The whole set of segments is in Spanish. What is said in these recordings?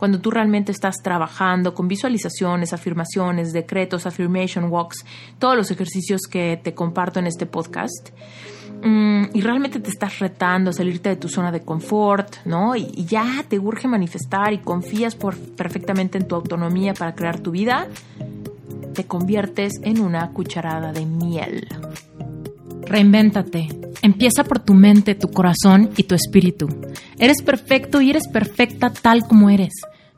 cuando tú realmente estás trabajando con visualizaciones, afirmaciones, decretos, affirmation walks, todos los ejercicios que te comparto en este podcast. Mm, y realmente te estás retando a salirte de tu zona de confort, ¿no? Y, ya te urge manifestar y confías perfectamente en tu autonomía para crear tu vida, te conviertes en una cucharada de miel. Reinvéntate. Empieza por tu mente, tu corazón y tu espíritu. Eres perfecto y eres perfecta tal como eres.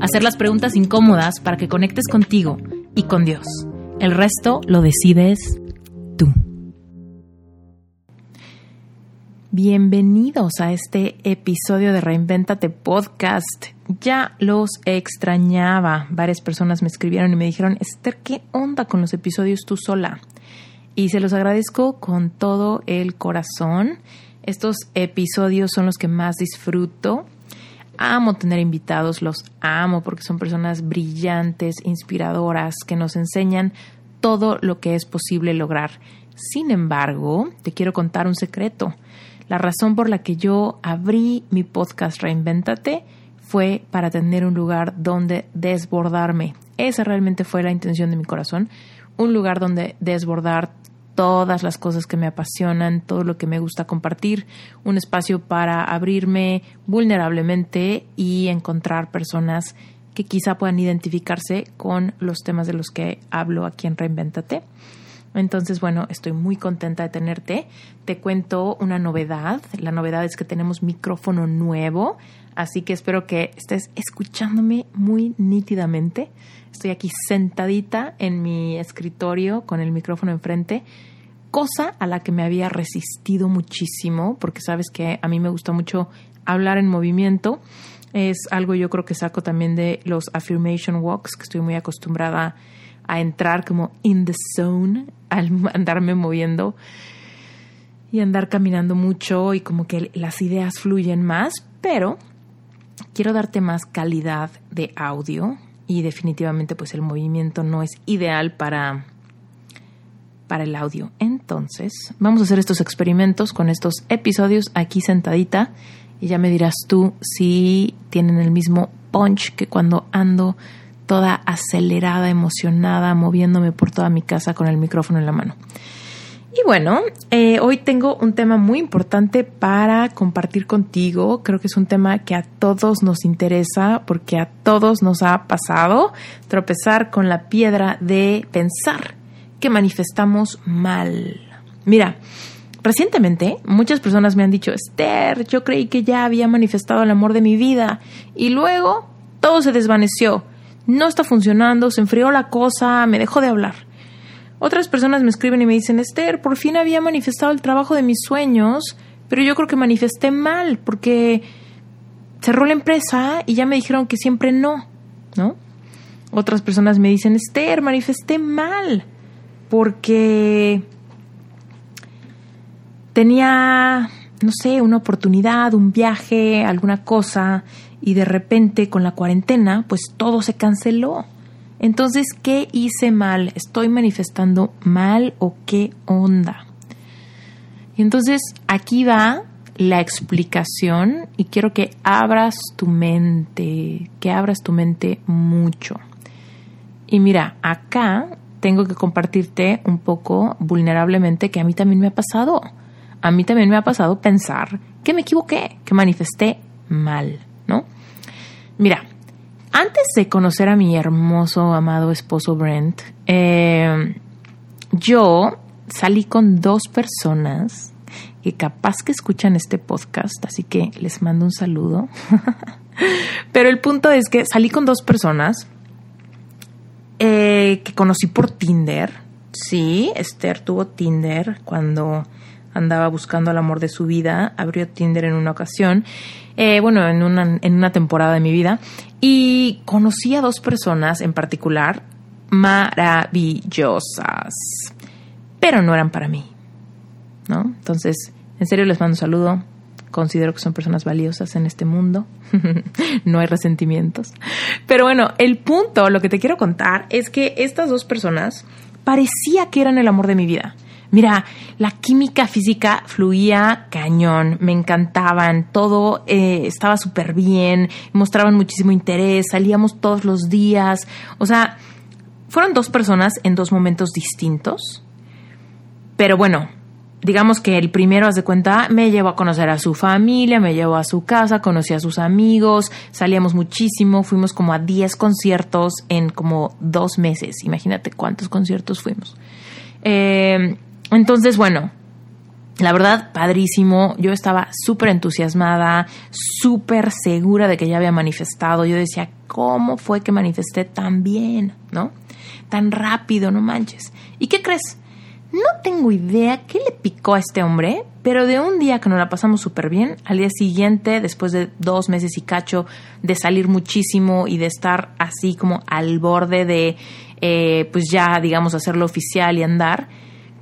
hacer las preguntas incómodas para que conectes contigo y con Dios. El resto lo decides tú. Bienvenidos a este episodio de Reinventate Podcast. Ya los extrañaba. Varias personas me escribieron y me dijeron, Esther, ¿qué onda con los episodios tú sola? Y se los agradezco con todo el corazón. Estos episodios son los que más disfruto. Amo tener invitados, los amo porque son personas brillantes, inspiradoras, que nos enseñan todo lo que es posible lograr. Sin embargo, te quiero contar un secreto. La razón por la que yo abrí mi podcast Reinventate fue para tener un lugar donde desbordarme. Esa realmente fue la intención de mi corazón. Un lugar donde desbordar todas las cosas que me apasionan, todo lo que me gusta compartir, un espacio para abrirme vulnerablemente y encontrar personas que quizá puedan identificarse con los temas de los que hablo aquí en Reinventate. Entonces, bueno, estoy muy contenta de tenerte. Te cuento una novedad. La novedad es que tenemos micrófono nuevo, así que espero que estés escuchándome muy nítidamente. Estoy aquí sentadita en mi escritorio con el micrófono enfrente, cosa a la que me había resistido muchísimo, porque sabes que a mí me gusta mucho hablar en movimiento. Es algo yo creo que saco también de los affirmation walks, que estoy muy acostumbrada a entrar como in the zone, al andarme moviendo y andar caminando mucho y como que las ideas fluyen más, pero quiero darte más calidad de audio y definitivamente pues el movimiento no es ideal para para el audio. Entonces, vamos a hacer estos experimentos con estos episodios aquí sentadita y ya me dirás tú si tienen el mismo punch que cuando ando toda acelerada, emocionada, moviéndome por toda mi casa con el micrófono en la mano. Y bueno, eh, hoy tengo un tema muy importante para compartir contigo. Creo que es un tema que a todos nos interesa porque a todos nos ha pasado tropezar con la piedra de pensar manifestamos mal. Mira, recientemente muchas personas me han dicho, Esther, yo creí que ya había manifestado el amor de mi vida y luego todo se desvaneció no está funcionando, se enfrió la cosa, me dejó de hablar. Otras personas me escriben y me dicen, Esther, por fin había manifestado el trabajo de mis sueños, pero yo creo que manifesté mal porque cerró la empresa y ya me dijeron que siempre no, ¿no? Otras personas me dicen, Esther, manifesté mal porque tenía, no sé, una oportunidad, un viaje, alguna cosa y de repente con la cuarentena, pues todo se canceló. Entonces, ¿qué hice mal? ¿Estoy manifestando mal o qué onda? Y entonces aquí va la explicación y quiero que abras tu mente, que abras tu mente mucho. Y mira, acá tengo que compartirte un poco vulnerablemente que a mí también me ha pasado. A mí también me ha pasado pensar que me equivoqué, que manifesté mal. ¿no? Mira, antes de conocer a mi hermoso, amado esposo Brent, eh, yo salí con dos personas que capaz que escuchan este podcast, así que les mando un saludo. Pero el punto es que salí con dos personas eh, que conocí por Tinder. Sí, Esther tuvo Tinder cuando andaba buscando el amor de su vida, abrió Tinder en una ocasión, eh, bueno, en una, en una temporada de mi vida, y conocí a dos personas en particular maravillosas, pero no eran para mí, ¿no? Entonces, en serio les mando un saludo, considero que son personas valiosas en este mundo. no hay resentimientos. Pero bueno, el punto, lo que te quiero contar es que estas dos personas parecía que eran el amor de mi vida. Mira, la química física fluía cañón, me encantaban, todo eh, estaba súper bien, mostraban muchísimo interés, salíamos todos los días. O sea, fueron dos personas en dos momentos distintos. Pero bueno, digamos que el primero, haz de cuenta, me llevó a conocer a su familia, me llevó a su casa, conocí a sus amigos, salíamos muchísimo, fuimos como a 10 conciertos en como dos meses. Imagínate cuántos conciertos fuimos. Eh, entonces, bueno, la verdad, padrísimo. Yo estaba súper entusiasmada, súper segura de que ya había manifestado. Yo decía, ¿cómo fue que manifesté tan bien? ¿No? Tan rápido, no manches. ¿Y qué crees? No tengo idea qué le picó a este hombre, pero de un día que nos la pasamos súper bien, al día siguiente, después de dos meses y cacho de salir muchísimo y de estar así como al borde de, eh, pues ya, digamos, hacerlo oficial y andar,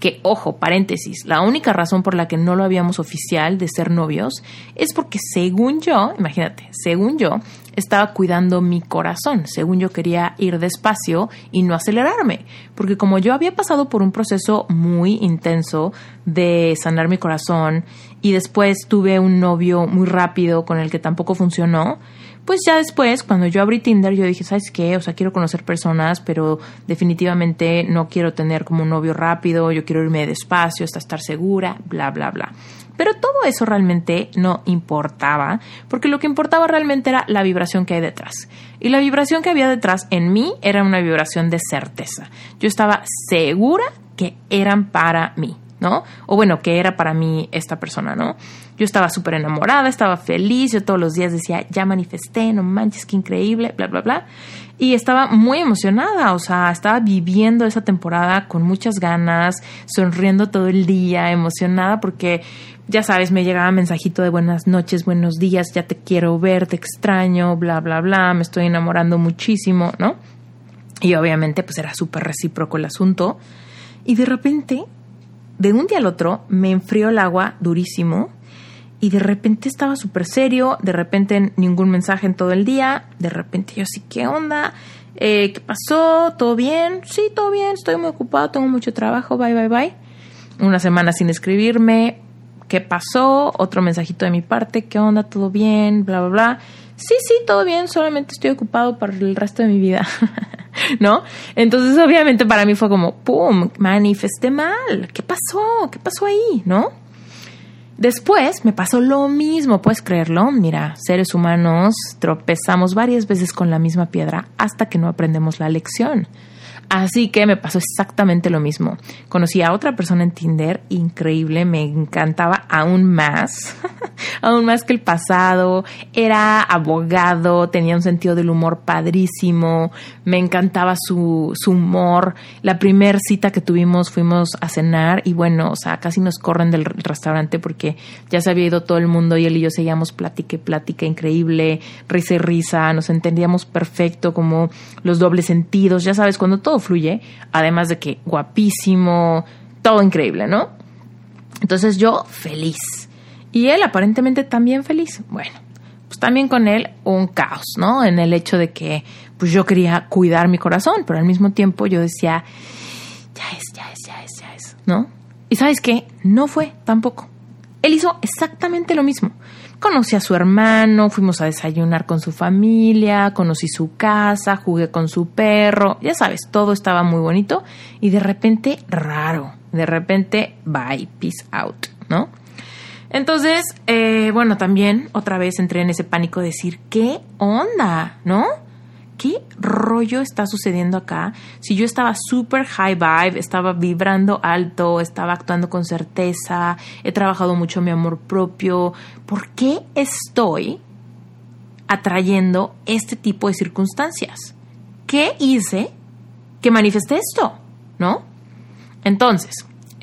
que, ojo, paréntesis, la única razón por la que no lo habíamos oficial de ser novios es porque según yo, imagínate, según yo, estaba cuidando mi corazón, según yo quería ir despacio y no acelerarme, porque como yo había pasado por un proceso muy intenso de sanar mi corazón y después tuve un novio muy rápido con el que tampoco funcionó, pues ya después, cuando yo abrí Tinder, yo dije, ¿sabes qué? O sea, quiero conocer personas, pero definitivamente no quiero tener como un novio rápido, yo quiero irme despacio hasta estar segura, bla, bla, bla. Pero todo eso realmente no importaba, porque lo que importaba realmente era la vibración que hay detrás. Y la vibración que había detrás en mí era una vibración de certeza. Yo estaba segura que eran para mí. ¿No? O bueno, que era para mí esta persona, ¿no? Yo estaba súper enamorada, estaba feliz, yo todos los días decía, ya manifesté, no manches, qué increíble, bla, bla, bla. Y estaba muy emocionada, o sea, estaba viviendo esa temporada con muchas ganas, sonriendo todo el día, emocionada porque, ya sabes, me llegaba mensajito de buenas noches, buenos días, ya te quiero ver, te extraño, bla, bla, bla, me estoy enamorando muchísimo, ¿no? Y obviamente pues era súper recíproco el asunto. Y de repente de un día al otro me enfrió el agua durísimo y de repente estaba súper serio, de repente ningún mensaje en todo el día, de repente yo sí, ¿qué onda? Eh, ¿Qué pasó? ¿Todo bien? Sí, todo bien, estoy muy ocupado, tengo mucho trabajo, bye, bye, bye. Una semana sin escribirme, ¿qué pasó? Otro mensajito de mi parte, ¿qué onda? ¿Todo bien? Bla, bla, bla. Sí, sí, todo bien, solamente estoy ocupado para el resto de mi vida. ¿no? Entonces, obviamente para mí fue como, ¡pum! Manifesté mal. ¿Qué pasó? ¿Qué pasó ahí? ¿No? Después me pasó lo mismo, ¿puedes creerlo? Mira, seres humanos tropezamos varias veces con la misma piedra hasta que no aprendemos la lección. Así que me pasó exactamente lo mismo. Conocí a otra persona en Tinder, increíble, me encantaba aún más, aún más que el pasado. Era abogado, tenía un sentido del humor padrísimo, me encantaba su, su humor. La primera cita que tuvimos fuimos a cenar y bueno, o sea, casi nos corren del restaurante porque ya se había ido todo el mundo y él y yo seguíamos plática y plática increíble, risa y risa, nos entendíamos perfecto como los dobles sentidos, ya sabes, cuando todo fluye, además de que guapísimo, todo increíble, ¿no? Entonces yo feliz. Y él aparentemente también feliz. Bueno, pues también con él un caos, ¿no? En el hecho de que pues yo quería cuidar mi corazón, pero al mismo tiempo yo decía, ya es, ya es, ya es, ya es, ¿no? Y sabes qué, no fue tampoco. Él hizo exactamente lo mismo. Conocí a su hermano, fuimos a desayunar con su familia, conocí su casa, jugué con su perro, ya sabes, todo estaba muy bonito y de repente raro, de repente bye, peace out, ¿no? Entonces, eh, bueno, también otra vez entré en ese pánico de decir, ¿qué onda? ¿No? ¿Qué rollo está sucediendo acá? Si yo estaba súper high vibe, estaba vibrando alto, estaba actuando con certeza, he trabajado mucho mi amor propio, ¿por qué estoy atrayendo este tipo de circunstancias? ¿Qué hice que manifesté esto? ¿No? Entonces,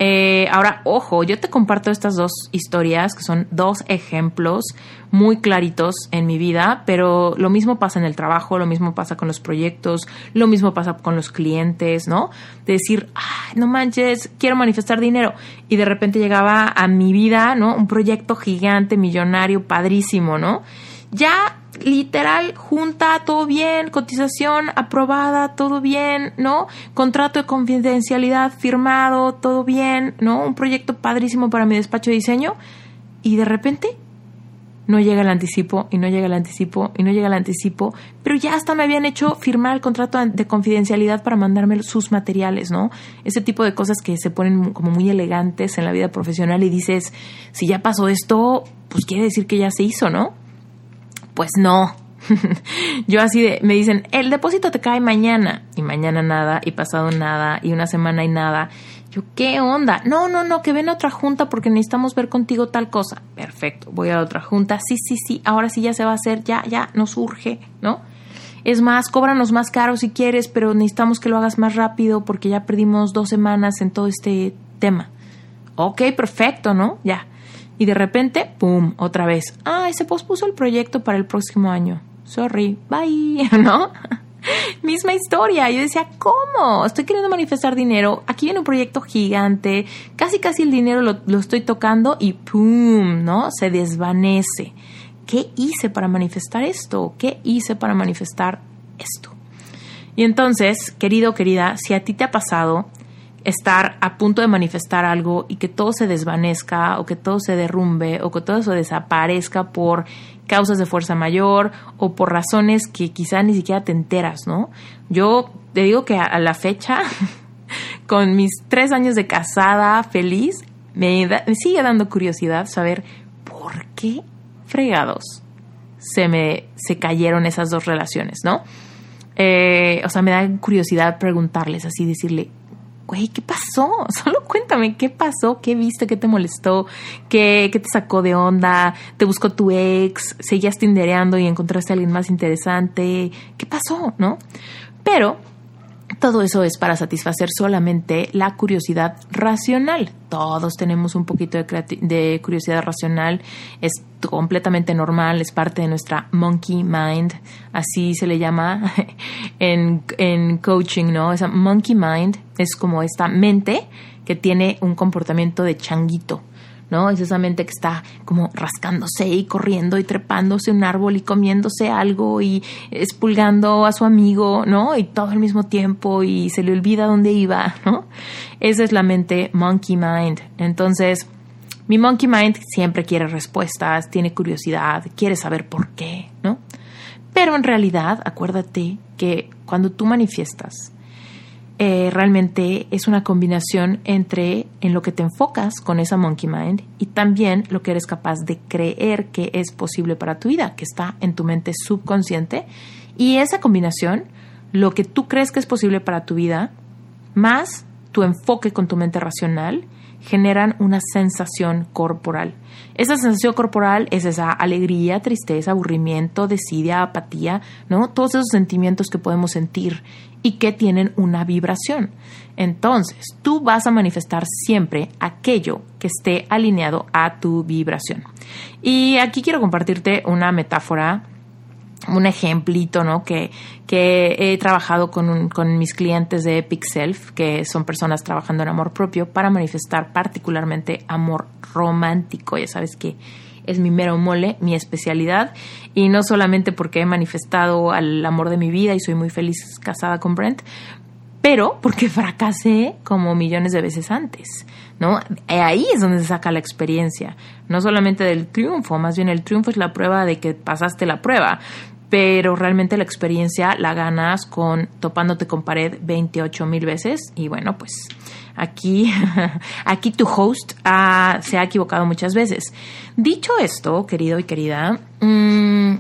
Eh, ahora, ojo, yo te comparto estas dos historias, que son dos ejemplos muy claritos en mi vida, pero lo mismo pasa en el trabajo, lo mismo pasa con los proyectos, lo mismo pasa con los clientes, ¿no? De decir, no manches, quiero manifestar dinero. Y de repente llegaba a mi vida, ¿no? Un proyecto gigante, millonario, padrísimo, ¿no? Ya literal, junta, todo bien, cotización aprobada, todo bien, ¿no? Contrato de confidencialidad firmado, todo bien, ¿no? Un proyecto padrísimo para mi despacho de diseño y de repente no llega el anticipo y no llega el anticipo y no llega el anticipo, pero ya hasta me habían hecho firmar el contrato de confidencialidad para mandarme sus materiales, ¿no? Ese tipo de cosas que se ponen como muy elegantes en la vida profesional y dices, si ya pasó esto, pues quiere decir que ya se hizo, ¿no? Pues no. Yo así de, me dicen, el depósito te cae mañana y mañana nada y pasado nada y una semana y nada. Yo, ¿qué onda? No, no, no, que ven a otra junta porque necesitamos ver contigo tal cosa. Perfecto, voy a otra junta. Sí, sí, sí, ahora sí ya se va a hacer, ya, ya, nos urge, ¿no? Es más, cóbranos más caro si quieres, pero necesitamos que lo hagas más rápido porque ya perdimos dos semanas en todo este tema. Ok, perfecto, ¿no? Ya y de repente, ¡pum!, otra vez. ¡Ay, se pospuso el proyecto para el próximo año! Sorry, bye, ¿no? Misma historia. Yo decía, ¿cómo? Estoy queriendo manifestar dinero. Aquí viene un proyecto gigante. Casi, casi el dinero lo, lo estoy tocando y ¡pum! ¿No? Se desvanece. ¿Qué hice para manifestar esto? ¿Qué hice para manifestar esto? Y entonces, querido, querida, si a ti te ha pasado estar a punto de manifestar algo y que todo se desvanezca o que todo se derrumbe o que todo eso desaparezca por causas de fuerza mayor o por razones que quizá ni siquiera te enteras, ¿no? Yo te digo que a la fecha, con mis tres años de casada feliz, me, sigue dando curiosidad saber por qué fregados se me se cayeron esas dos relaciones, ¿no? Eh, o sea, me da curiosidad preguntarles así, decirle, güey, ¿qué pasó? Solo cuéntame, ¿qué pasó? ¿Qué viste? ¿Qué te molestó? ¿Qué, qué te sacó de onda? ¿Te buscó tu ex? ¿Seguías tindereando y encontraste a alguien más interesante? ¿Qué pasó? ¿No? Pero todo eso es para satisfacer solamente la curiosidad racional. Todos tenemos un poquito de, curiosidad racional, es completamente normal, es parte de nuestra monkey mind, así se le llama en, en coaching, ¿no? Esa monkey mind es como esta mente que tiene un comportamiento de changuito, ¿no? Es esa mente que está como rascándose y corriendo y trepándose un árbol y comiéndose algo y expulgando a su amigo, ¿no? Y todo al mismo tiempo y se le olvida dónde iba, ¿no? Esa es la mente monkey mind. Entonces, mi monkey mind siempre quiere respuestas, tiene curiosidad, quiere saber por qué, ¿no? Pero en realidad, acuérdate que cuando tú manifiestas, eh, realmente es una combinación entre en lo que te enfocas con esa monkey mind y también lo que eres capaz de creer que es posible para tu vida, que está en tu mente subconsciente. Y esa combinación, lo que tú crees que es posible para tu vida, más tu enfoque con tu mente racional, generan una sensación corporal. Esa sensación corporal es esa alegría, tristeza, aburrimiento, desidia, apatía, ¿no? Todos esos sentimientos que podemos sentir y que tienen una vibración. Entonces, tú vas a manifestar siempre aquello que esté alineado a tu vibración. Y aquí quiero compartirte una metáfora un ejemplito, ¿no? Que, que he trabajado con, con mis clientes de Epic Self, que son personas trabajando en amor propio, para manifestar particularmente amor romántico. Ya sabes que es mi mero mole, mi especialidad. Y no solamente porque he manifestado al amor de mi vida y soy muy feliz casada con Brent, pero porque fracasé como millones de veces antes, ¿no? Ahí es donde se saca la experiencia, no solamente del triunfo, más bien el triunfo es la prueba de que pasaste la prueba, pero realmente la experiencia la ganas con topándote con pared 28 mil veces y bueno, pues aquí, aquí tu host se ha equivocado muchas veces. Dicho esto, querido y querida, mm,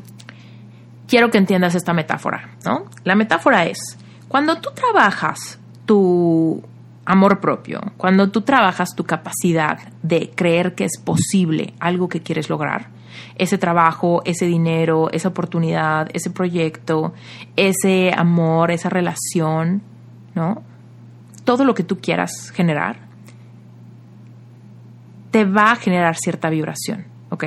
quiero que entiendas esta metáfora, ¿no? La metáfora es, cuando tú trabajas tu amor propio, cuando tú trabajas tu capacidad de creer que es posible algo que quieres lograr, ese trabajo, ese dinero, esa oportunidad, ese proyecto, ese amor, esa relación, ¿no? Todo lo que tú quieras generar, te va a generar cierta vibración, ¿ok?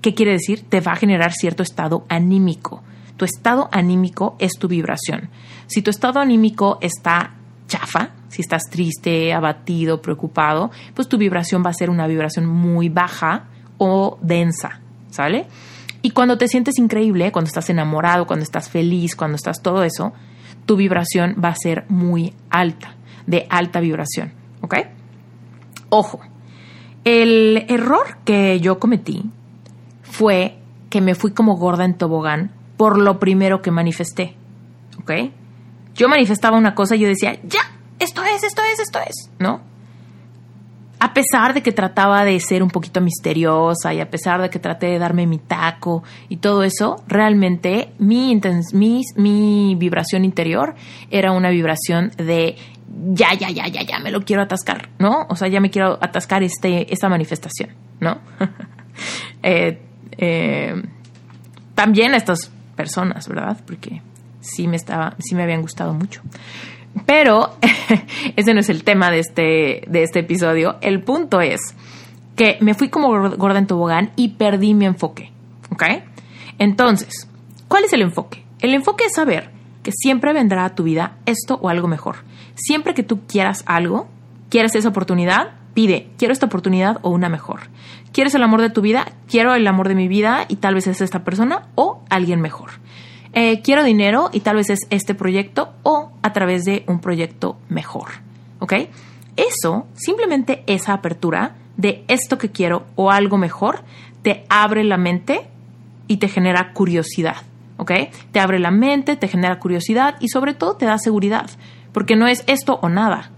¿Qué quiere decir? Te va a generar cierto estado anímico. Tu estado anímico es tu vibración. Si tu estado anímico está chafa, si estás triste, abatido, preocupado, pues tu vibración va a ser una vibración muy baja o densa, ¿sale? Y cuando te sientes increíble, cuando estás enamorado, cuando estás feliz, cuando estás todo eso, tu vibración va a ser muy alta, de alta vibración, ¿ok? Ojo, el error que yo cometí fue que me fui como gorda en tobogán por lo primero que manifesté, ¿ok? Yo manifestaba una cosa y yo decía, ya, esto es, esto es, esto es, ¿no? A pesar de que trataba de ser un poquito misteriosa y a pesar de que traté de darme mi taco y todo eso, realmente mi, mi, mi vibración interior era una vibración de ya, ya, ya, ya, ya, me lo quiero atascar, ¿no? O sea, ya me quiero atascar este, esta manifestación, ¿no? Eh, eh, también a estas personas, ¿verdad? Porque sí me estaba, sí me habían gustado mucho. Pero ese no es el tema de este, de este episodio. El punto es que me fui como gorda en tobogán y perdí mi enfoque. ¿Ok? Entonces, ¿cuál es el enfoque? El enfoque es saber que siempre vendrá a tu vida esto o algo mejor. Siempre que tú quieras algo, quieres esa oportunidad, pide, quiero esta oportunidad o una mejor. ¿Quieres el amor de tu vida? Quiero el amor de mi vida y tal vez es esta persona o alguien mejor. Eh, quiero dinero y tal vez es este proyecto o a través de un proyecto mejor. ¿Ok? Eso, simplemente esa apertura de esto que quiero o algo mejor, te abre la mente y te genera curiosidad. ¿Ok? Te abre la mente, te genera curiosidad y sobre todo te da seguridad. Porque no es esto o nada.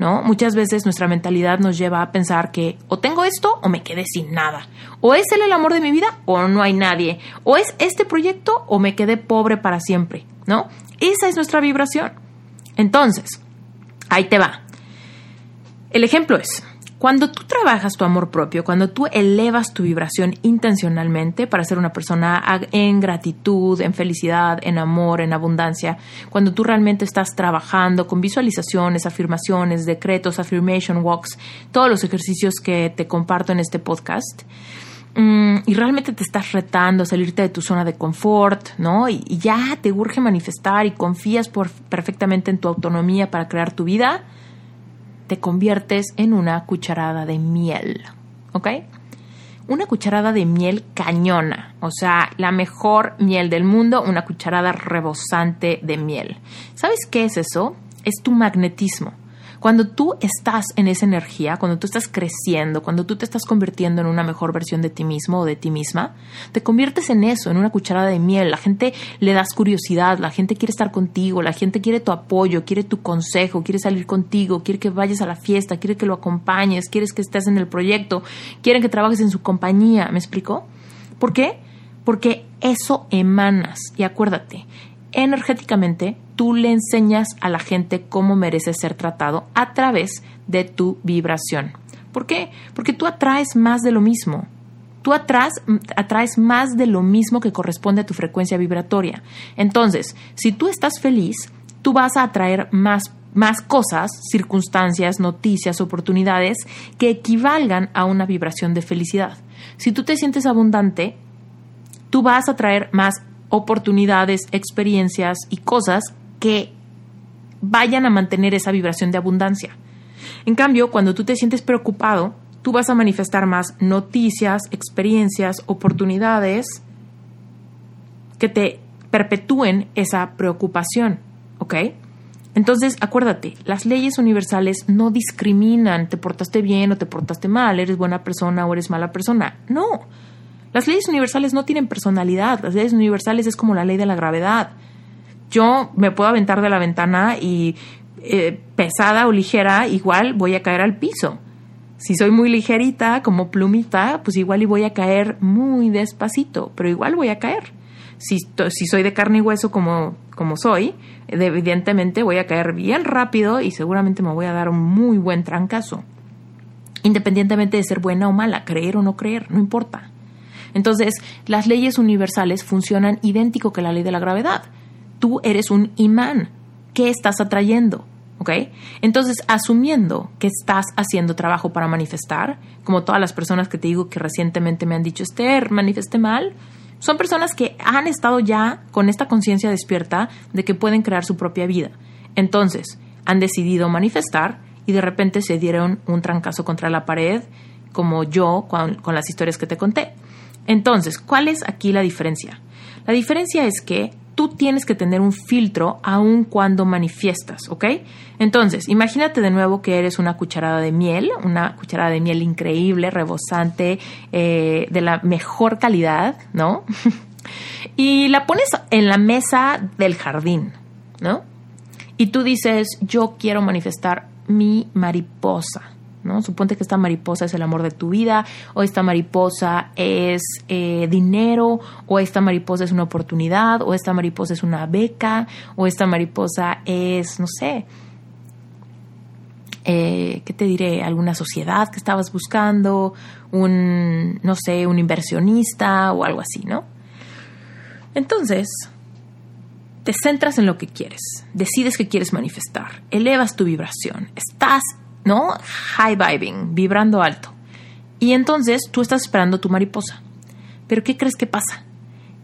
¿No? Muchas veces nuestra mentalidad nos lleva a pensar que o tengo esto o me quedé sin nada. O es él el amor de mi vida o no hay nadie. O es este proyecto o me quedé pobre para siempre, ¿no? Esa es nuestra vibración. Entonces, ahí te va. El ejemplo es, cuando tú trabajas tu amor propio, cuando tú elevas tu vibración intencionalmente para ser una persona en gratitud, en felicidad, en amor, en abundancia, cuando tú realmente estás trabajando con visualizaciones, afirmaciones, decretos, affirmation walks, todos los ejercicios que te comparto en este podcast, mm, y realmente te estás retando a salirte de tu zona de confort, ¿no? Y, ya te urge manifestar y confías por, perfectamente en tu autonomía para crear tu vida, te conviertes en una cucharada de miel, ¿ok? Una cucharada de miel cañona, o sea, la mejor miel del mundo, una cucharada rebosante de miel. ¿Sabes qué es eso? Es tu magnetismo. Cuando tú estás en esa energía, cuando tú estás creciendo, cuando tú te estás convirtiendo en una mejor versión de ti mismo o de ti misma, te conviertes en eso, en una cucharada de miel. La gente le das curiosidad, la gente quiere estar contigo, la gente quiere tu apoyo, quiere tu consejo, quiere salir contigo, quiere que vayas a la fiesta, quiere que lo acompañes, quieres que estés en el proyecto, quieren que trabajes en su compañía. ¿Me explico? ¿Por qué? Porque eso emanas. Y acuérdate, energéticamente tú le enseñas a la gente cómo merece ser tratado a través de tu vibración. ¿Por qué? Porque tú atraes más de lo mismo. Tú atraes, atraes más de lo mismo que corresponde a tu frecuencia vibratoria. Entonces, si tú estás feliz, tú vas a atraer más, más cosas, circunstancias, noticias, oportunidades que equivalgan a una vibración de felicidad. Si tú te sientes abundante, tú vas a atraer más oportunidades, experiencias y cosas que vayan a mantener esa vibración de abundancia. En cambio, cuando tú te sientes preocupado, tú vas a manifestar más noticias, experiencias, oportunidades que te perpetúen esa preocupación, ¿ok? Entonces, acuérdate, las leyes universales no discriminan, te portaste bien o te portaste mal, eres buena persona o eres mala persona. No, las leyes universales no tienen personalidad, las leyes universales es como la ley de la gravedad. Yo me puedo aventar de la ventana y eh, pesada o ligera, igual voy a caer al piso. Si soy muy ligerita, como plumita, pues igual y voy a caer muy despacito, pero igual voy a caer. Si, si soy de carne y hueso como, como soy, evidentemente voy a caer bien rápido y seguramente me voy a dar un muy buen trancazo. Independientemente de ser buena o mala, creer o no creer, no importa. Entonces, las leyes universales funcionan idéntico que la ley de la gravedad. Tú eres un imán. ¿Qué estás atrayendo? ¿ok? Entonces, asumiendo que estás haciendo trabajo para manifestar, como todas las personas que te digo que recientemente me han dicho, Esther, manifesté mal, son personas que han estado ya con esta conciencia despierta de que pueden crear su propia vida. Entonces, han decidido manifestar y de repente se dieron un trancazo contra la pared, como yo con, con las historias que te conté. Entonces, ¿cuál es aquí la diferencia? La diferencia es que tú tienes que tener un filtro aun cuando manifiestas, ¿ok? Entonces, imagínate de nuevo que eres una cucharada de miel, una cucharada de miel increíble, rebosante, eh, de la mejor calidad, ¿no? y la pones en la mesa del jardín, ¿no? Y tú dices, yo quiero manifestar mi mariposa. ¿No? Suponte que esta mariposa es el amor de tu vida, o esta mariposa es eh, dinero, o esta mariposa es una oportunidad, o esta mariposa es una beca, o esta mariposa es, no sé, eh, ¿qué te diré? Alguna sociedad que estabas buscando, un, no sé, un inversionista o algo así, ¿no? Entonces, te centras en lo que quieres, decides que quieres manifestar, elevas tu vibración, estás ¿no? High vibing, vibrando alto. Y entonces tú estás esperando tu mariposa. Pero ¿qué crees que pasa?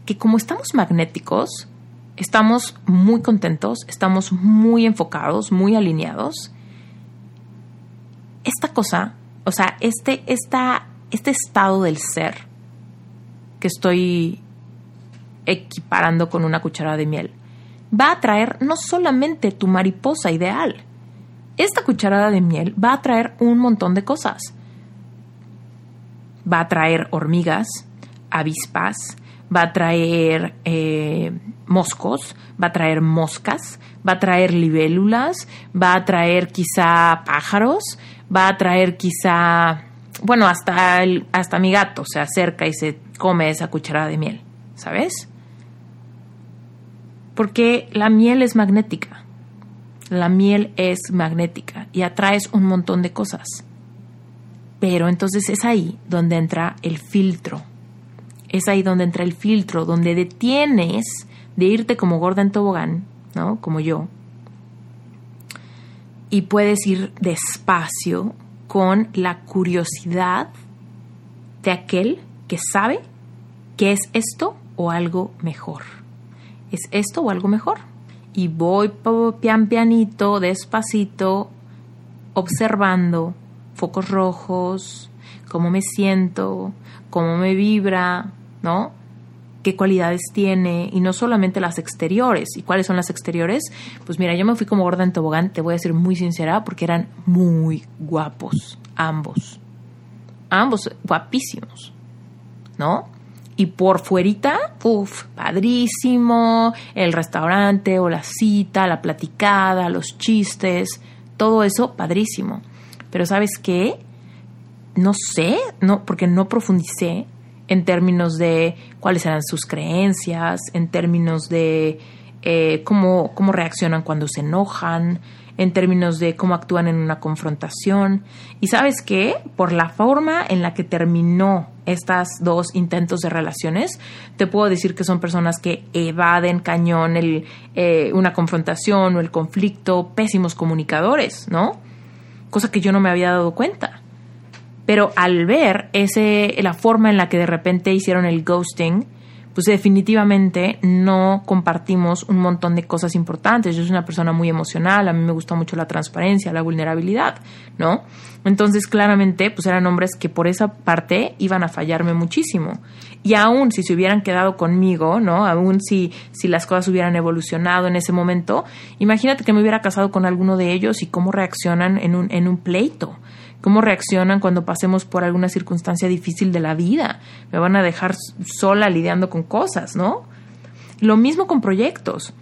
Que como estamos magnéticos, estamos muy contentos, estamos muy enfocados, muy alineados. Esta cosa, o sea, este, este estado del ser que estoy equiparando con una cucharada de miel, va a traer no solamente tu mariposa ideal, esta cucharada de miel va a traer un montón de cosas. Va a traer hormigas, avispas, va a traer eh, moscos, va a traer moscas, va a traer libélulas, va a traer quizá pájaros, va a traer quizá, bueno, hasta, hasta mi gato se acerca y se come esa cucharada de miel, ¿sabes? Porque la miel es magnética. La miel es magnética y atraes un montón de cosas. Pero entonces es ahí donde entra el filtro. Es ahí donde entra el filtro, donde detienes de irte como gorda en tobogán, ¿no? Como yo. Y puedes ir despacio con la curiosidad de aquel que sabe que es esto o algo mejor. ¿Es esto o algo mejor? Y voy pian pianito, despacito, observando focos rojos, cómo me siento, cómo me vibra, ¿no? qué cualidades tiene y no solamente las exteriores. ¿Y cuáles son las exteriores? Pues mira, yo me fui como gorda en tobogán, te voy a ser muy sincera, porque eran muy guapos, ambos. Ambos guapísimos, ¿no? Y por fuerita, uff, padrísimo, el restaurante o la cita, la platicada, los chistes, todo eso, padrísimo. Pero ¿sabes qué? No sé, no, porque no profundicé en términos de cuáles eran sus creencias, en términos de eh, cómo, cómo reaccionan cuando se enojan, en términos de cómo actúan en una confrontación. Y sabes qué, por la forma en la que terminó estas dos intentos de relaciones, te puedo decir que son personas que evaden cañón el, eh, una confrontación o el conflicto, pésimos comunicadores, ¿no? Cosa que yo no me había dado cuenta. Pero al ver ese, la forma en la que de repente hicieron el ghosting, pues definitivamente no compartimos un montón de cosas importantes. Yo soy una persona muy emocional, a mí me gusta mucho la transparencia, la vulnerabilidad, ¿no? Entonces, claramente, pues eran hombres que por esa parte iban a fallarme muchísimo. Y aún si se hubieran quedado conmigo, ¿no? Aún si, si las cosas hubieran evolucionado en ese momento, imagínate que me hubiera casado con alguno de ellos y cómo reaccionan en un, en un pleito cómo reaccionan cuando pasemos por alguna circunstancia difícil de la vida. Me van a dejar sola lidiando con cosas, ¿no? Lo mismo con proyectos.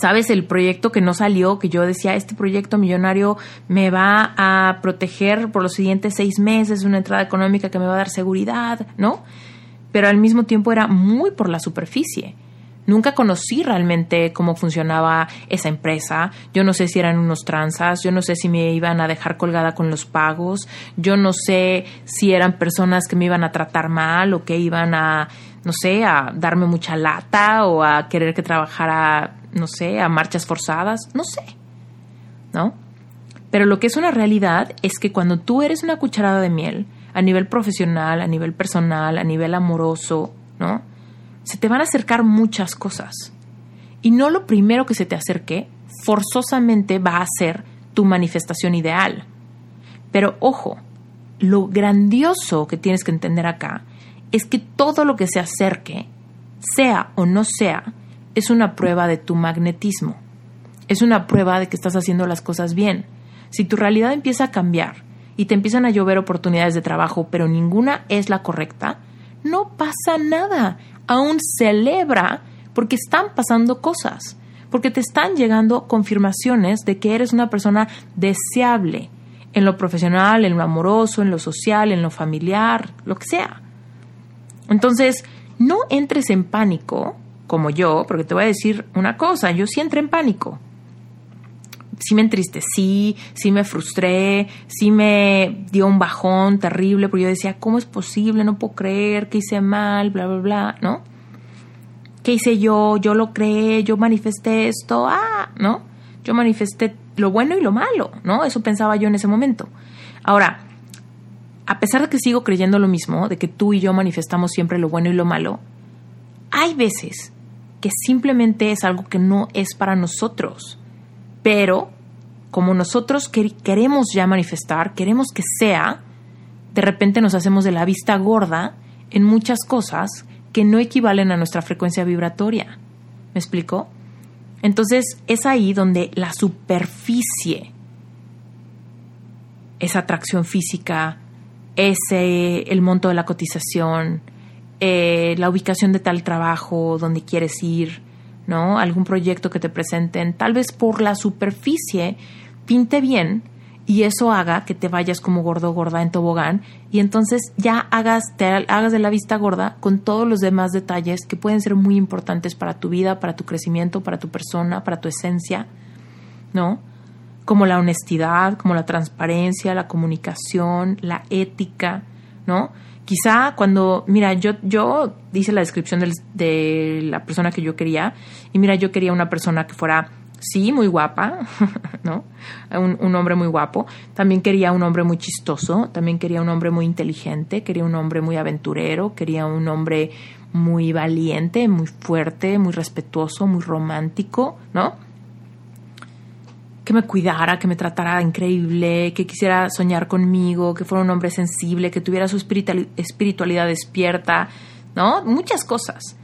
¿Sabes? El proyecto que no salió, que yo decía, este proyecto millonario me va a proteger por los siguientes seis meses, una entrada económica que me va a dar seguridad, ¿no? Pero al mismo tiempo era muy por la superficie. Nunca conocí realmente cómo funcionaba esa empresa. Yo no sé si eran unos tranzas, yo no sé si me iban a dejar colgada con los pagos, yo no sé si eran personas que me iban a tratar mal o que iban a, no sé, a darme mucha lata o a querer que trabajara, no sé, a marchas forzadas, no sé. ¿no? Pero lo que es una realidad es que cuando tú eres una cucharada de miel, a nivel profesional, a nivel personal, a nivel amoroso, ¿no? Se te van a acercar muchas cosas. Y no lo primero que se te acerque forzosamente va a ser tu manifestación ideal. Pero ojo, lo grandioso que tienes que entender acá es que todo lo que se acerque, sea o no sea, es una prueba de tu magnetismo. Es una prueba de que estás haciendo las cosas bien. Si tu realidad empieza a cambiar y te empiezan a llover oportunidades de trabajo, pero ninguna es la correcta, no pasa nada. Aún celebra porque están pasando cosas, porque te están llegando confirmaciones de que eres una persona deseable en lo profesional, en lo amoroso, en lo social, en lo familiar, lo que sea. Entonces, no entres en pánico como yo, porque te voy a decir una cosa, yo sí entré en pánico sí me entristecí, sí me frustré, sí me dio un bajón terrible, porque yo decía, ¿cómo es posible? No puedo creer que hice mal, bla, bla, bla, ¿no? ¿Qué hice yo? Yo lo creé, yo manifesté esto, ah, ¿no? Yo manifesté lo bueno y lo malo, ¿no? Eso pensaba yo en ese momento. Ahora, a pesar de que sigo creyendo lo mismo, de que tú y yo manifestamos siempre lo bueno y lo malo, hay veces que simplemente es algo que no es para nosotros. Pero como nosotros queremos ya manifestar, queremos que sea, de repente nos hacemos de la vista gorda en muchas cosas que no equivalen a nuestra frecuencia vibratoria. ¿Me explico? Entonces es ahí donde la superficie, esa atracción física, ese, el monto de la cotización, eh, la ubicación de tal trabajo, donde quieres ir, ¿no? Algún proyecto que te presenten, tal vez por la superficie pinte bien y eso haga que te vayas como gordo gorda en tobogán y entonces ya hagas, te hagas de la vista gorda con todos los demás detalles que pueden ser muy importantes para tu vida, para tu crecimiento, para tu persona, para tu esencia, ¿no? Como la honestidad, como la transparencia, la comunicación, la ética, ¿no? Quizá cuando, mira, yo, yo dice la descripción de la persona que yo quería y mira, yo quería una persona que fuera sí, muy guapa, ¿no? Un, hombre muy guapo. También quería un hombre muy chistoso, también quería un hombre muy inteligente, quería un hombre muy aventurero, quería un hombre muy valiente, muy fuerte, muy respetuoso, muy romántico, ¿no? Que me cuidara, que me tratara increíble, que quisiera soñar conmigo, que fuera un hombre sensible, que tuviera su espiritualidad despierta, ¿no? Muchas cosas.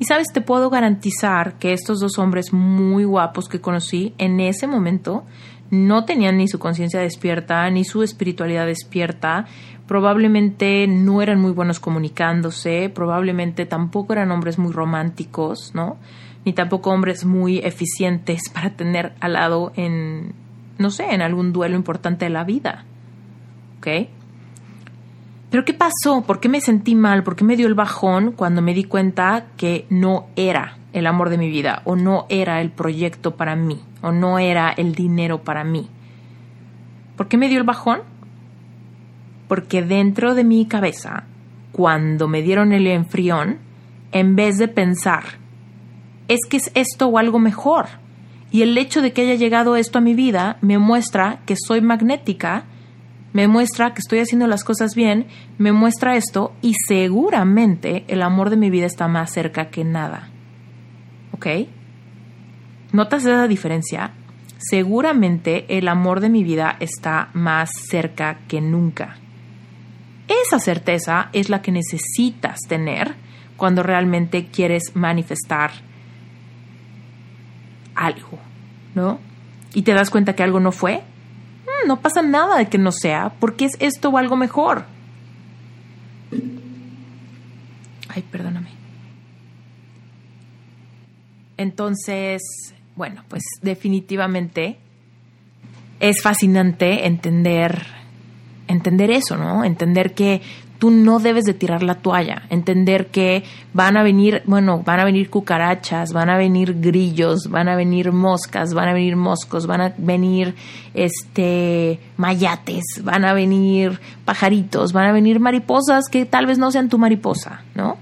Y sabes, te puedo garantizar que estos dos hombres muy guapos que conocí en ese momento no tenían ni su conciencia despierta, ni su espiritualidad despierta, probablemente no eran muy buenos comunicándose, probablemente tampoco eran hombres muy románticos, ¿no? Ni tampoco hombres muy eficientes para tener al lado en, no sé, en algún duelo importante de la vida. ¿Ok? Pero ¿qué pasó? ¿Por qué me sentí mal? ¿Por qué me dio el bajón cuando me di cuenta que no era el amor de mi vida o no era el proyecto para mí o no era el dinero para mí? ¿Por qué me dio el bajón? Porque dentro de mi cabeza, cuando me dieron el enfrión, en vez de pensar, es que es esto o algo mejor, y el hecho de que haya llegado esto a mi vida me muestra que soy magnética me muestra que estoy haciendo las cosas bien, me muestra esto y seguramente el amor de mi vida está más cerca que nada. ¿Ok? ¿Notas esa diferencia? Seguramente el amor de mi vida está más cerca que nunca. Esa certeza es la que necesitas tener cuando realmente quieres manifestar algo, ¿no? Y te das cuenta que algo no fue, no pasa nada de que no sea, porque es esto o algo mejor. Ay, perdóname. Entonces, bueno, pues definitivamente es fascinante entender entender eso, ¿no? Entender que tú no debes de tirar la toalla, entender que van a venir, bueno, van a venir cucarachas, van a venir grillos, van a venir moscas, van a venir moscos, van a venir este mayates, van a venir pajaritos, van a venir mariposas que tal vez no sean tu mariposa, ¿no?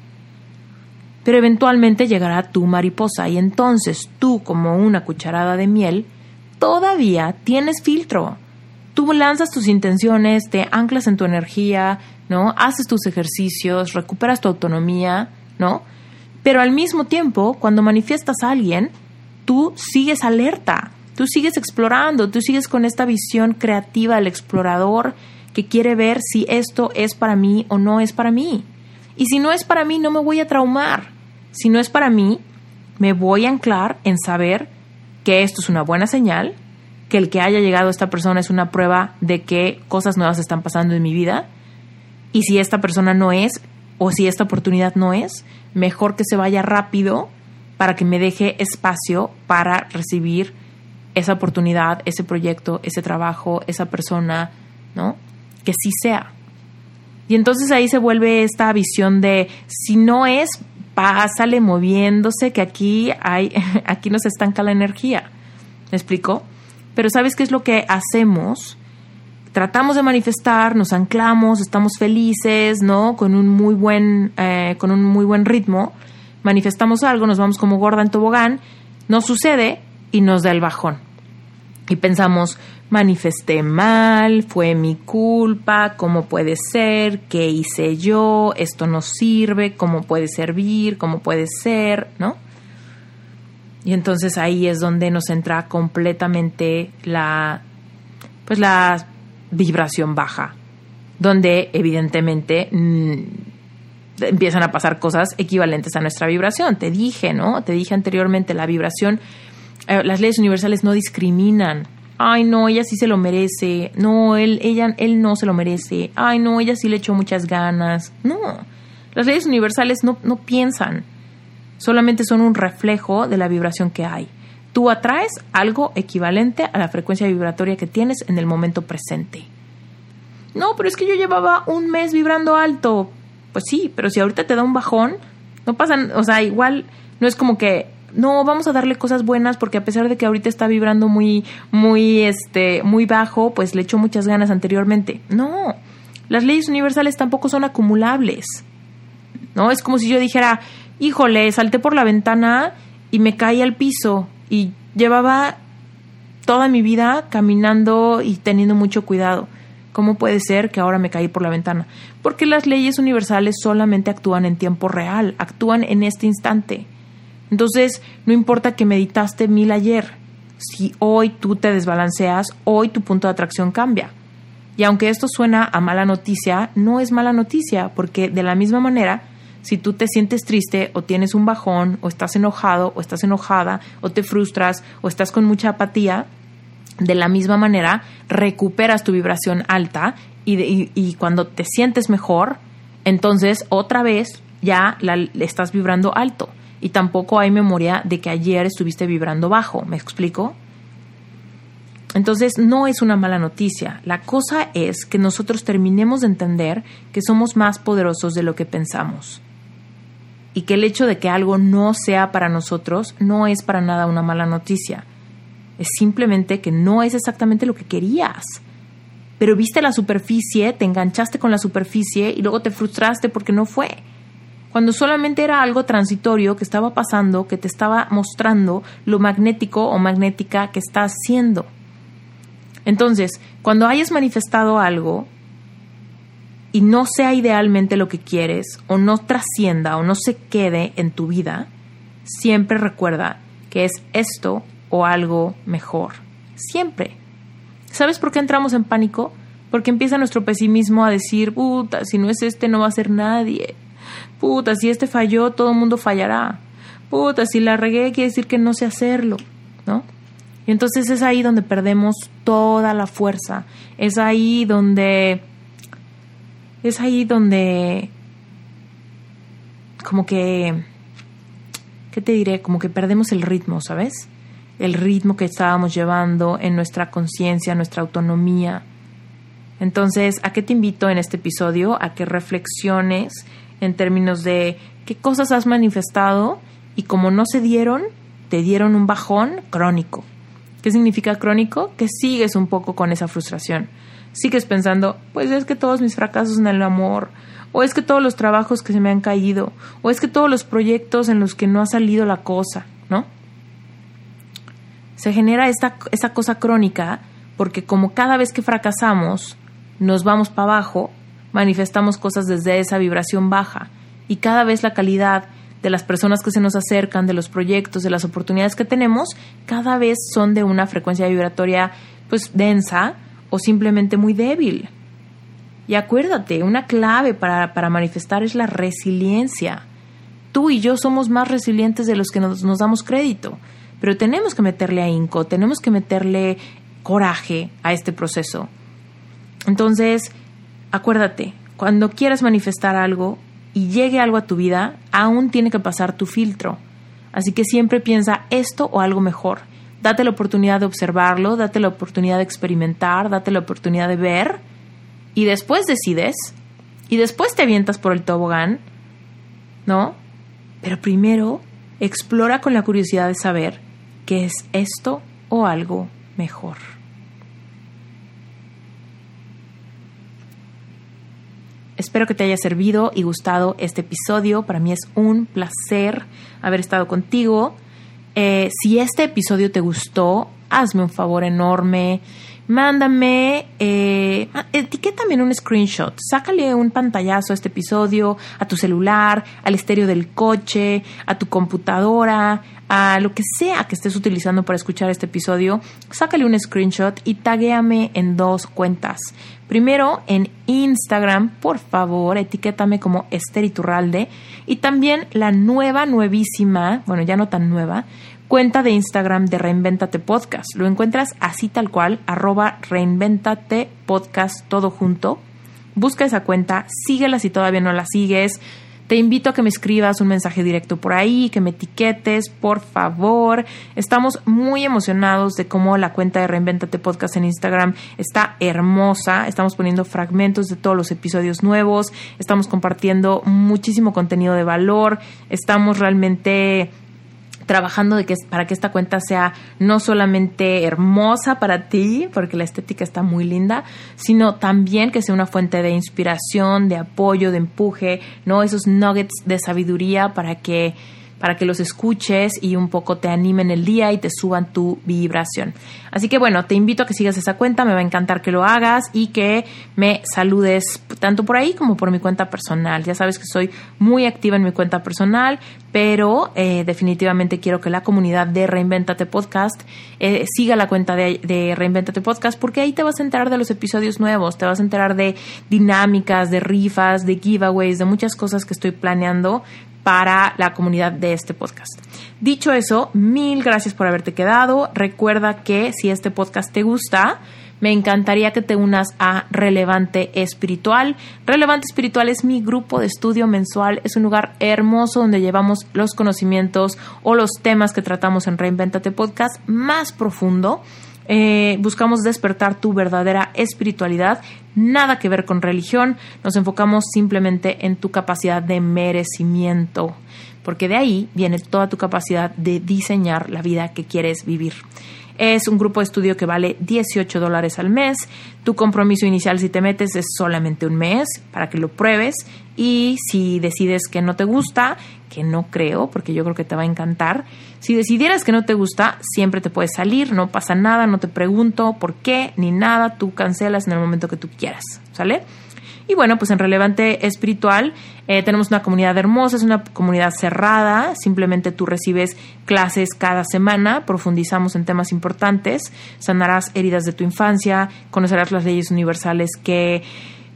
Pero eventualmente llegará tu mariposa y entonces tú como una cucharada de miel todavía tienes filtro. Tú lanzas tus intenciones, te anclas en tu energía, ¿no? Haces tus ejercicios, recuperas tu autonomía, ¿no? Pero al mismo tiempo, cuando manifiestas a alguien, tú sigues alerta, tú sigues explorando, tú sigues con esta visión creativa del explorador que quiere ver si esto es para mí o no es para mí. Y si no es para mí, no me voy a traumar. Si no es para mí, me voy a anclar en saber que esto es una buena señal, que el que haya llegado esta persona es una prueba de que cosas nuevas están pasando en mi vida. Y si esta persona no es, o si esta oportunidad no es, mejor que se vaya rápido para que me deje espacio para recibir esa oportunidad, ese proyecto, ese trabajo, esa persona, ¿no? Que sí sea. Y entonces ahí se vuelve esta visión de si no es, pásale moviéndose, que aquí hay, aquí nos estanca la energía. ¿Me explico? Pero ¿sabes qué es lo que hacemos? Tratamos de manifestar, nos anclamos, estamos felices, ¿no? Con un muy buen, eh, con un muy buen ritmo. Manifestamos algo, nos vamos como gorda en tobogán, no sucede y nos da el bajón. Y pensamos, manifesté mal, fue mi culpa, cómo puede ser, qué hice yo, esto no sirve, cómo puede servir, cómo puede ser, ¿no? Y entonces ahí es donde nos entra completamente la pues la vibración baja, donde evidentemente mm, empiezan a pasar cosas equivalentes a nuestra vibración. Te dije, ¿no? Te dije anteriormente, la vibración, eh, las leyes universales no discriminan. Ay, no, ella sí se lo merece. No, él, ella, él no se lo merece. Ay, no, ella sí le echó muchas ganas. No, las leyes universales no, no piensan. Solamente son un reflejo de la vibración que hay. Tú atraes algo equivalente a la frecuencia vibratoria que tienes en el momento presente. No, pero es que yo llevaba un mes vibrando alto. Pues sí, pero si ahorita te da un bajón, no pasa, o sea, igual no es como que no vamos a darle cosas buenas porque a pesar de que ahorita está vibrando muy muy este muy bajo, pues le echó muchas ganas anteriormente. No. Las leyes universales tampoco son acumulables. ¿No? Es como si yo dijera, "Híjole, salté por la ventana y me caí al piso y llevaba toda mi vida caminando y teniendo mucho cuidado." ¿Cómo puede ser que ahora me caí por la ventana? Porque las leyes universales solamente actúan en tiempo real, actúan en este instante. Entonces, no importa que meditaste mil ayer, si hoy tú te desbalanceas, hoy tu punto de atracción cambia. Y aunque esto suena a mala noticia, no es mala noticia, porque de la misma manera, si tú te sientes triste o tienes un bajón o estás enojado o estás enojada o te frustras o estás con mucha apatía, de la misma manera, recuperas tu vibración alta y, cuando te sientes mejor, entonces otra vez ya estás vibrando alto. Y tampoco hay memoria de que ayer estuviste vibrando bajo. ¿Me explico? Entonces no es una mala noticia. La cosa es que nosotros terminemos de entender que somos más poderosos de lo que pensamos. Y que el hecho de que algo no sea para nosotros no es para nada una mala noticia es simplemente que no es exactamente lo que querías. Pero viste la superficie, te enganchaste con la superficie y luego te frustraste porque no fue. Cuando solamente era algo transitorio que estaba pasando, que te estaba mostrando lo magnético o magnética que estás siendo. Entonces, cuando hayas manifestado algo y no sea idealmente lo que quieres, o no trascienda o no se quede en tu vida, siempre recuerda que es esto o algo mejor. Siempre. ¿Sabes por qué entramos en pánico? Porque empieza nuestro pesimismo a decir, puta, si no es este no va a ser nadie. Puta, si este falló, todo el mundo fallará. Puta, si la regué quiere decir que no sé hacerlo, ¿no? Y entonces es ahí donde perdemos toda la fuerza. Es ahí donde... Es ahí donde... Como que... ¿Qué te diré? Como que perdemos el ritmo, ¿sabes? el ritmo que estábamos llevando en nuestra conciencia, nuestra autonomía. Entonces, ¿a qué te invito en este episodio? A que reflexiones en términos de qué cosas has manifestado y como no se dieron, te dieron un bajón crónico. ¿Qué significa crónico? Que sigues un poco con esa frustración. Sigues pensando, pues es que todos mis fracasos en el amor, o es que todos los trabajos que se me han caído, o es que todos los proyectos en los que no ha salido la cosa, ¿no? Se genera esta, esta cosa crónica porque como cada vez que fracasamos nos vamos para abajo, manifestamos cosas desde esa vibración baja y cada vez la calidad de las personas que se nos acercan, de los proyectos, de las oportunidades que tenemos, cada vez son de una frecuencia vibratoria pues densa o simplemente muy débil. Y acuérdate, una clave para, para manifestar es la resiliencia. Tú y yo somos más resilientes de los que nos, nos damos crédito, pero tenemos que meterle ahínco, tenemos que meterle coraje a este proceso. Entonces, acuérdate, cuando quieras manifestar algo, y llegue algo a tu vida, aún tiene que pasar tu filtro. Así que siempre piensa esto o algo mejor. Date la oportunidad de observarlo, date la oportunidad de experimentar, date la oportunidad de ver y después decides y después te avientas por el tobogán, ¿no? Pero primero explora con la curiosidad de saber qué es esto o algo mejor. Espero que te haya servido y gustado este episodio. Para mí es un placer haber estado contigo. Eh, si este episodio te gustó, hazme un favor enorme. Mándame, eh, etiquétame en un screenshot, sácale un pantallazo a este episodio, a tu celular, al estéreo del coche, a tu computadora, a lo que sea que estés utilizando para escuchar este episodio, sácale un screenshot y taguéame en dos cuentas. Primero en Instagram, por favor, etiquétame como Esther Iturralde. Y también la nueva, nuevísima, bueno, ya no tan nueva, cuenta de Instagram de Reinventate Podcast. Lo encuentras así tal cual, arroba Reinventate Podcast, todo junto. Busca esa cuenta, síguela si todavía no la sigues te invito a que me escribas un mensaje directo por ahí, que me etiquetes, por favor. Estamos muy emocionados de cómo la cuenta de Reinventate Podcast en Instagram está hermosa. Estamos poniendo fragmentos de todos los episodios nuevos. Estamos compartiendo muchísimo contenido de valor. Estamos realmente trabajando de que, para que esta cuenta sea no solamente hermosa para ti, porque la estética está muy linda, sino también que sea una fuente de inspiración, de apoyo, de empuje, ¿no? Esos nuggets de sabiduría para que para que los escuches y un poco te animen el día y te suban tu vibración. Así que bueno, te invito a que sigas esa cuenta, me va a encantar que lo hagas y que me saludes tanto por ahí como por mi cuenta personal. Ya sabes que soy muy activa en mi cuenta personal, pero eh, definitivamente quiero que la comunidad de Reinventate Podcast eh, siga la cuenta de, de Reinventate Podcast porque ahí te vas a enterar de los episodios nuevos, te vas a enterar de dinámicas, de rifas, de giveaways, de muchas cosas que estoy planeando para la comunidad de este podcast. Dicho eso, mil gracias por haberte quedado. Recuerda que si este podcast te gusta, me encantaría que te unas a Relevante Espiritual. Relevante Espiritual es mi grupo de estudio mensual. Es un lugar hermoso donde llevamos los conocimientos o los temas que tratamos en Reinventate Podcast más profundo eh, buscamos despertar tu verdadera espiritualidad, nada que ver con religión, nos enfocamos simplemente en tu capacidad de merecimiento, porque de ahí viene toda tu capacidad de diseñar la vida que quieres vivir. Es un grupo de estudio que vale 18 dólares al mes. Tu compromiso inicial si te metes es solamente un mes para que lo pruebes y si decides que no te gusta, que no creo, porque yo creo que te va a encantar, si decidieras que no te gusta, siempre te puedes salir, no pasa nada, no te pregunto por qué ni nada, tú cancelas en el momento que tú quieras, ¿sale? Y bueno, pues en Relevante Espiritual eh, tenemos una comunidad hermosa, es una comunidad cerrada, simplemente tú recibes clases cada semana, profundizamos en temas importantes, sanarás heridas de tu infancia, conocerás las leyes universales que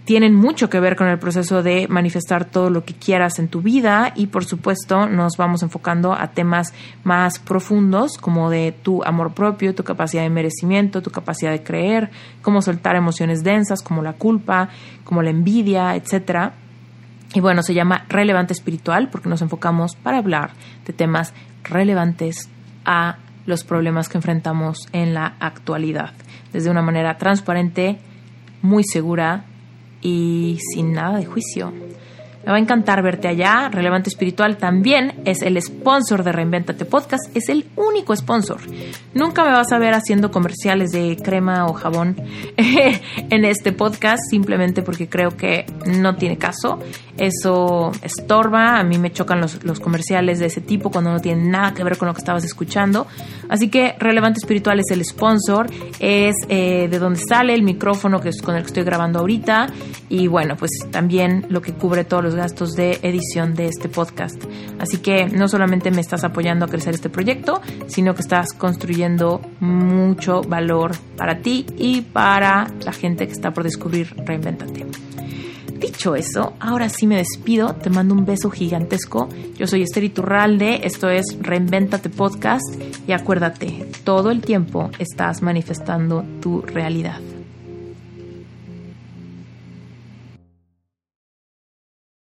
tienen mucho que ver con el proceso de manifestar todo lo que quieras en tu vida y por supuesto nos vamos enfocando a temas más profundos como de tu amor propio, tu capacidad de merecimiento, tu capacidad de creer, cómo soltar emociones densas como la culpa, como la envidia, etcétera. Y bueno, se llama relevante espiritual porque nos enfocamos para hablar de temas relevantes a los problemas que enfrentamos en la actualidad, desde una manera transparente, muy segura, y sin nada de juicio. Me va a encantar verte allá. Relevante Espiritual también es el sponsor de Reinventate Podcast. Es el único sponsor. Nunca me vas a ver haciendo comerciales de crema o jabón en este podcast, simplemente porque creo que no tiene caso. Eso estorba. A mí me chocan los, los comerciales de ese tipo cuando no tienen nada que ver con lo que estabas escuchando. Así que Relevante Espiritual es el sponsor. Es eh, de donde sale el micrófono que es con el que estoy grabando ahorita. Y bueno, pues también lo que cubre todos gastos de edición de este podcast. Así que no solamente me estás apoyando a crecer este proyecto, sino que estás construyendo mucho valor para ti y para la gente que está por descubrir Reinventate. Dicho eso, ahora sí me despido, te mando un beso gigantesco. Yo soy Esther Iturralde, esto es Reinventate Podcast y acuérdate, todo el tiempo estás manifestando tu realidad.